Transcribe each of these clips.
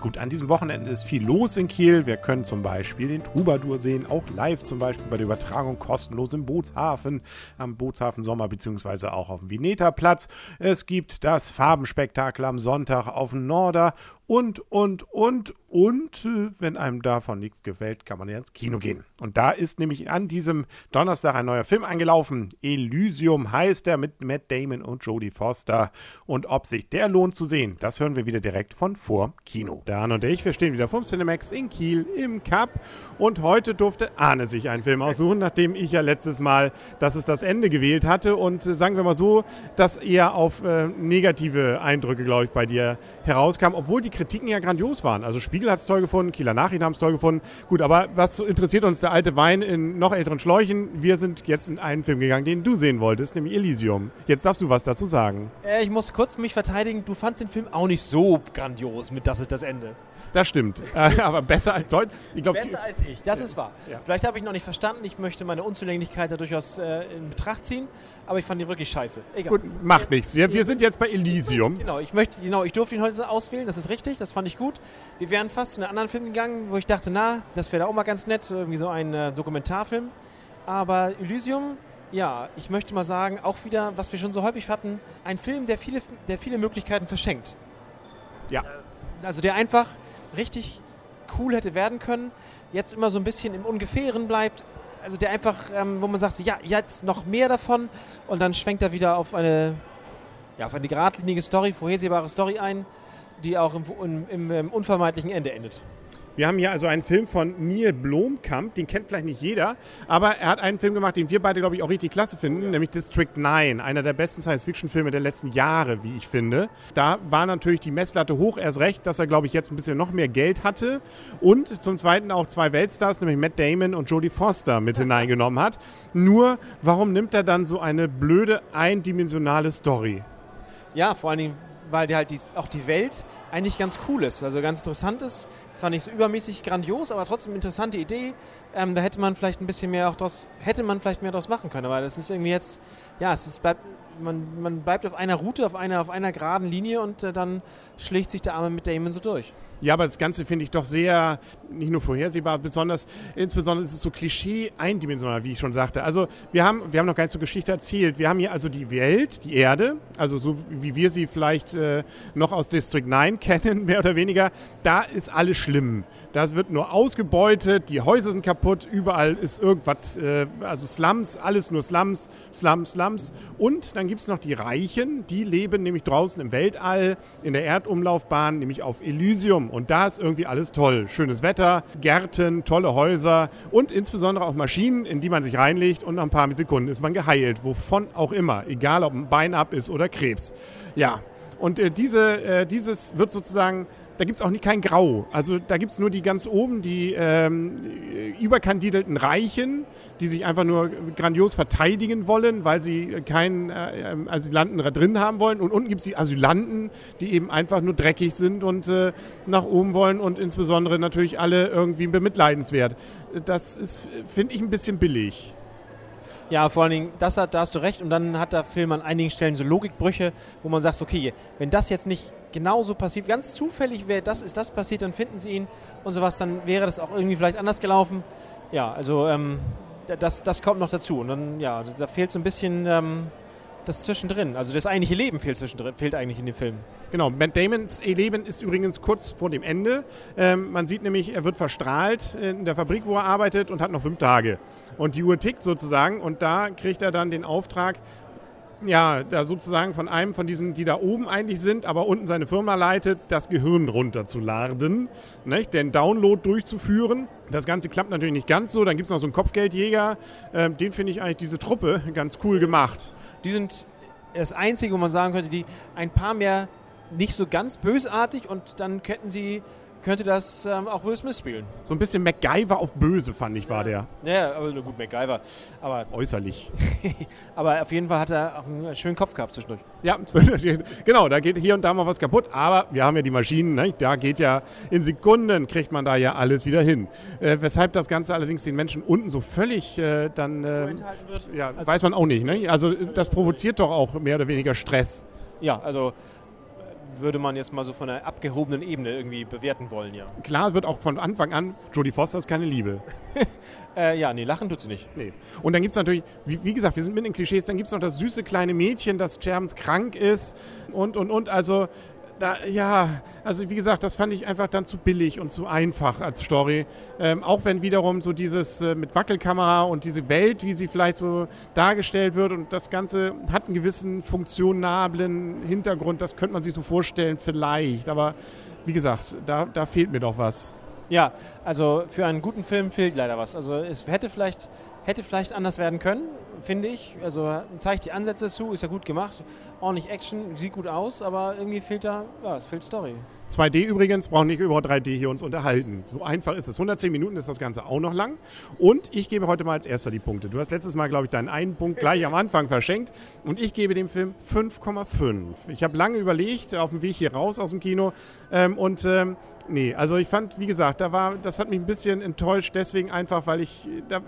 Gut, an diesem Wochenende ist viel los in Kiel. Wir können zum Beispiel den Troubadour sehen, auch live zum Beispiel bei der Übertragung kostenlos im Bootshafen, am Bootshafen Sommer bzw. auch auf dem Vineta-Platz. Es gibt das Farbenspektakel am Sonntag auf dem Norder und, und, und, und, äh, wenn einem davon nichts gefällt, kann man ja ins Kino gehen. Und da ist nämlich an diesem Donnerstag ein neuer Film angelaufen. Elysium heißt er mit Matt Damon und Jodie Foster. Und ob sich der lohnt zu sehen, das hören wir wieder direkt von vor Kino. Dan und ich, wir stehen wieder vom Cinemax in Kiel im Cup. Und heute durfte Arne sich einen Film aussuchen, nachdem ich ja letztes Mal, dass es das Ende gewählt hatte. Und äh, sagen wir mal so, dass eher auf äh, negative Eindrücke, glaube ich, bei dir herauskam, obwohl die Kritiken ja grandios waren. Also Spiegel hat es toll gefunden, Kieler Nachrichten haben es toll gefunden. Gut, aber was interessiert uns der alte Wein in noch älteren Schläuchen? Wir sind jetzt in einen Film gegangen, den du sehen wolltest, nämlich Elysium. Jetzt darfst du was dazu sagen. Äh, ich muss kurz mich verteidigen. Du fandst den Film auch nicht so grandios mit Das ist das Ende. Das stimmt. Äh, aber besser als Deutsch. Ich glaub, besser als ich, das ist wahr. Ja. Vielleicht habe ich noch nicht verstanden. Ich möchte meine Unzulänglichkeit da durchaus äh, in Betracht ziehen. Aber ich fand ihn wirklich scheiße. Egal. Gut, macht nichts. Wir, wir sind jetzt bei Elysium. Genau, ich möchte, genau, ich durfte ihn heute auswählen. Das ist richtig. Das fand ich gut. Wir wären fast in einen anderen Film gegangen, wo ich dachte, na, das wäre da auch mal ganz nett. Irgendwie so ein äh, Dokumentarfilm. Aber Elysium ja, ich möchte mal sagen, auch wieder, was wir schon so häufig hatten, ein Film, der viele, der viele Möglichkeiten verschenkt. Ja. Also der einfach richtig cool hätte werden können, jetzt immer so ein bisschen im Ungefähren bleibt. Also der einfach, ähm, wo man sagt, ja, jetzt noch mehr davon und dann schwenkt er wieder auf eine, ja, auf eine geradlinige Story, vorhersehbare Story ein, die auch im, im, im, im unvermeidlichen Ende endet. Wir haben hier also einen Film von Neil Blomkamp, den kennt vielleicht nicht jeder, aber er hat einen Film gemacht, den wir beide, glaube ich, auch richtig klasse finden, nämlich District 9, einer der besten Science-Fiction-Filme der letzten Jahre, wie ich finde. Da war natürlich die Messlatte hoch, erst recht, dass er, glaube ich, jetzt ein bisschen noch mehr Geld hatte und zum Zweiten auch zwei Weltstars, nämlich Matt Damon und Jodie Foster mit hineingenommen hat. Nur, warum nimmt er dann so eine blöde, eindimensionale Story? Ja, vor allen Dingen, weil die halt die, auch die Welt eigentlich ganz cool ist. Also ganz interessant ist. Zwar nicht so übermäßig grandios, aber trotzdem interessante Idee. Ähm, da hätte man vielleicht ein bisschen mehr auch das, hätte man vielleicht mehr daraus machen können. Aber das ist irgendwie jetzt, ja, es ist, bleibt, man, man bleibt auf einer Route, auf einer, auf einer geraden Linie und äh, dann schlägt sich der Arme mit Damon so durch. Ja, aber das Ganze finde ich doch sehr, nicht nur vorhersehbar, besonders, insbesondere ist es so Klischee eindimensional, wie ich schon sagte. Also wir haben, wir haben noch gar nicht so Geschichte erzählt. Wir haben hier also die Welt, die Erde, also so wie wir sie vielleicht äh, noch aus District 9 kennen, mehr oder weniger. Da ist alles schlimm. Das wird nur ausgebeutet, die Häuser sind kaputt, überall ist irgendwas, äh, also Slums, alles nur Slums, Slums, Slums. Und dann gibt es noch die Reichen, die leben nämlich draußen im Weltall, in der Erdumlaufbahn, nämlich auf Elysium. Und da ist irgendwie alles toll. Schönes Wetter, Gärten, tolle Häuser und insbesondere auch Maschinen, in die man sich reinlegt und nach ein paar Sekunden ist man geheilt. Wovon auch immer. Egal, ob ein Bein ab ist oder Krebs. Ja. Und äh, diese, äh, dieses wird sozusagen da gibt es auch nie kein Grau. Also da gibt es nur die ganz oben, die ähm, überkandidelten Reichen, die sich einfach nur grandios verteidigen wollen, weil sie keinen äh, ähm, Asylanten drin haben wollen. Und unten gibt es die Asylanten, die eben einfach nur dreckig sind und äh, nach oben wollen und insbesondere natürlich alle irgendwie bemitleidenswert. Das ist, finde ich, ein bisschen billig. Ja, vor allen Dingen, das hat, da hast du recht. Und dann hat der Film an einigen Stellen so Logikbrüche, wo man sagt, okay, wenn das jetzt nicht genauso passiert, ganz zufällig wäre das, ist das passiert, dann finden sie ihn und sowas, dann wäre das auch irgendwie vielleicht anders gelaufen. Ja, also ähm, das, das kommt noch dazu. Und dann, ja, da fehlt so ein bisschen ähm, das Zwischendrin. Also das eigentliche Leben fehlt zwischendrin, fehlt eigentlich in dem Film. Genau, Matt Damons Leben ist übrigens kurz vor dem Ende. Ähm, man sieht nämlich, er wird verstrahlt in der Fabrik, wo er arbeitet und hat noch fünf Tage. Und die Uhr tickt sozusagen und da kriegt er dann den Auftrag, ja, da sozusagen von einem von diesen, die da oben eigentlich sind, aber unten seine Firma leitet, das Gehirn runterzuladen, nicht? den Download durchzuführen. Das Ganze klappt natürlich nicht ganz so. Dann gibt es noch so einen Kopfgeldjäger. Ähm, den finde ich eigentlich diese Truppe ganz cool gemacht. Die sind das Einzige, wo man sagen könnte, die ein paar mehr nicht so ganz bösartig und dann könnten sie könnte das ähm, auch Will Smith spielen. So ein bisschen MacGyver auf böse, fand ich, war der. Ja, aber nur gut, MacGyver. Aber, Äußerlich. aber auf jeden Fall hat er auch einen schönen Kopf gehabt zwischendurch. Ja, genau, da geht hier und da mal was kaputt, aber wir haben ja die Maschinen, ne? da geht ja in Sekunden, kriegt man da ja alles wieder hin. Äh, weshalb das Ganze allerdings den Menschen unten so völlig äh, dann, äh, wird. ja, weiß man auch nicht. Ne? Also das provoziert doch auch mehr oder weniger Stress. Ja, also würde man jetzt mal so von einer abgehobenen Ebene irgendwie bewerten wollen, ja. Klar wird auch von Anfang an, Jodie Foster ist keine Liebe. Äh, ja, nee, lachen tut sie nicht. Nee. Und dann gibt es natürlich, wie, wie, gesagt, wir sind mit den Klischees, dann gibt es noch das süße kleine Mädchen, das sterbenskrank ist und, und, und. Also da, ja, also wie gesagt, das fand ich einfach dann zu billig und zu einfach als Story. Ähm, auch wenn wiederum so dieses äh, mit Wackelkamera und diese Welt, wie sie vielleicht so dargestellt wird und das Ganze hat einen gewissen funktionablen Hintergrund, das könnte man sich so vorstellen, vielleicht. Aber wie gesagt, da, da fehlt mir doch was. Ja, also für einen guten Film fehlt leider was. Also es hätte vielleicht, hätte vielleicht anders werden können, finde ich. Also zeigt die Ansätze zu, ist ja gut gemacht, ordentlich Action, sieht gut aus, aber irgendwie fehlt da, ja, es fehlt Story. 2D übrigens, brauchen nicht über 3D hier uns unterhalten. So einfach ist es. 110 Minuten ist das Ganze auch noch lang. Und ich gebe heute mal als erster die Punkte. Du hast letztes Mal, glaube ich, deinen einen Punkt gleich am Anfang verschenkt. Und ich gebe dem Film 5,5. Ich habe lange überlegt, auf dem Weg hier raus aus dem Kino. Ähm, und ähm, nee, also ich fand, wie gesagt, da war, das hat mich ein bisschen enttäuscht. Deswegen einfach, weil ich, da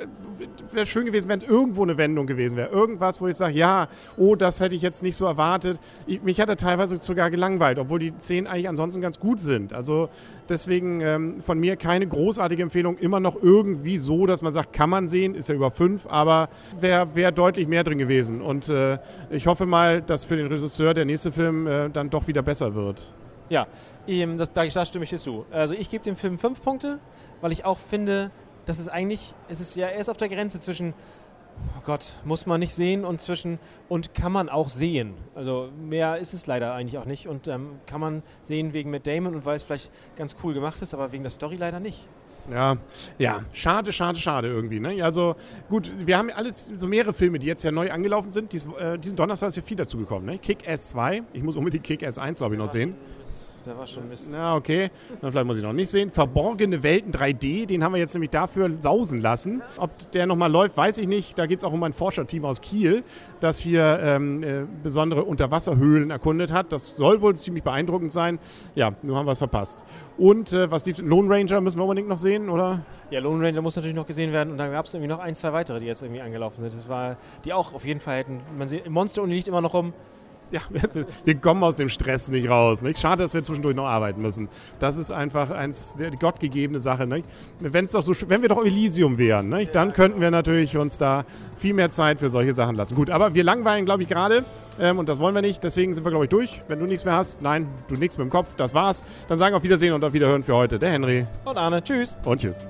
wäre schön gewesen, wenn irgendwo eine Wendung gewesen wäre. Irgendwas, wo ich sage, ja, oh, das hätte ich jetzt nicht so erwartet. Ich, mich hat er teilweise sogar gelangweilt, obwohl die Szenen eigentlich ansonsten ganz gut sind. Also deswegen ähm, von mir keine großartige Empfehlung. Immer noch irgendwie so, dass man sagt, kann man sehen, ist ja über fünf, aber wäre wär deutlich mehr drin gewesen. Und äh, ich hoffe mal, dass für den Regisseur der nächste Film äh, dann doch wieder besser wird. Ja, ähm, das, da, da stimme ich dir zu. Also ich gebe dem Film fünf Punkte, weil ich auch finde, dass es eigentlich, es ist ja erst auf der Grenze zwischen oh Gott, muss man nicht sehen und zwischen und kann man auch sehen. Also mehr ist es leider eigentlich auch nicht und ähm, kann man sehen wegen Matt Damon und weil es vielleicht ganz cool gemacht ist, aber wegen der Story leider nicht. Ja, ja, schade, schade, schade irgendwie. Ne? Also gut, wir haben alles, so mehrere Filme, die jetzt ja neu angelaufen sind. Dies, äh, diesen Donnerstag ist ja viel dazugekommen. Ne? Kick-Ass 2, ich muss unbedingt Kick-Ass 1, glaube ich, noch sehen der war schon Mist. Na, okay. Dann vielleicht muss ich noch nicht sehen. Verborgene Welten 3D, den haben wir jetzt nämlich dafür sausen lassen. Ob der nochmal läuft, weiß ich nicht. Da geht es auch um ein Forscherteam aus Kiel, das hier ähm, äh, besondere Unterwasserhöhlen erkundet hat. Das soll wohl ziemlich beeindruckend sein. Ja, nur haben wir es verpasst. Und äh, was lief? Lone Ranger müssen wir unbedingt noch sehen, oder? Ja, Lone Ranger muss natürlich noch gesehen werden. Und dann gab es irgendwie noch ein, zwei weitere, die jetzt irgendwie angelaufen sind. Das war, die auch auf jeden Fall hätten. Man sieht, Monster Uni liegt immer noch rum ja, wir kommen aus dem Stress nicht raus. Nicht? Schade, dass wir zwischendurch noch arbeiten müssen. Das ist einfach eins, die gottgegebene Sache. Nicht? Wenn's doch so, wenn wir doch Elysium wären, nicht? dann könnten wir natürlich uns da viel mehr Zeit für solche Sachen lassen. Gut, aber wir langweilen, glaube ich, gerade ähm, und das wollen wir nicht. Deswegen sind wir, glaube ich, durch. Wenn du nichts mehr hast, nein, du nichts mit dem Kopf, das war's. Dann sagen wir auf Wiedersehen und auf Wiederhören für heute. Der Henry. Und Arne. Tschüss. Und tschüss.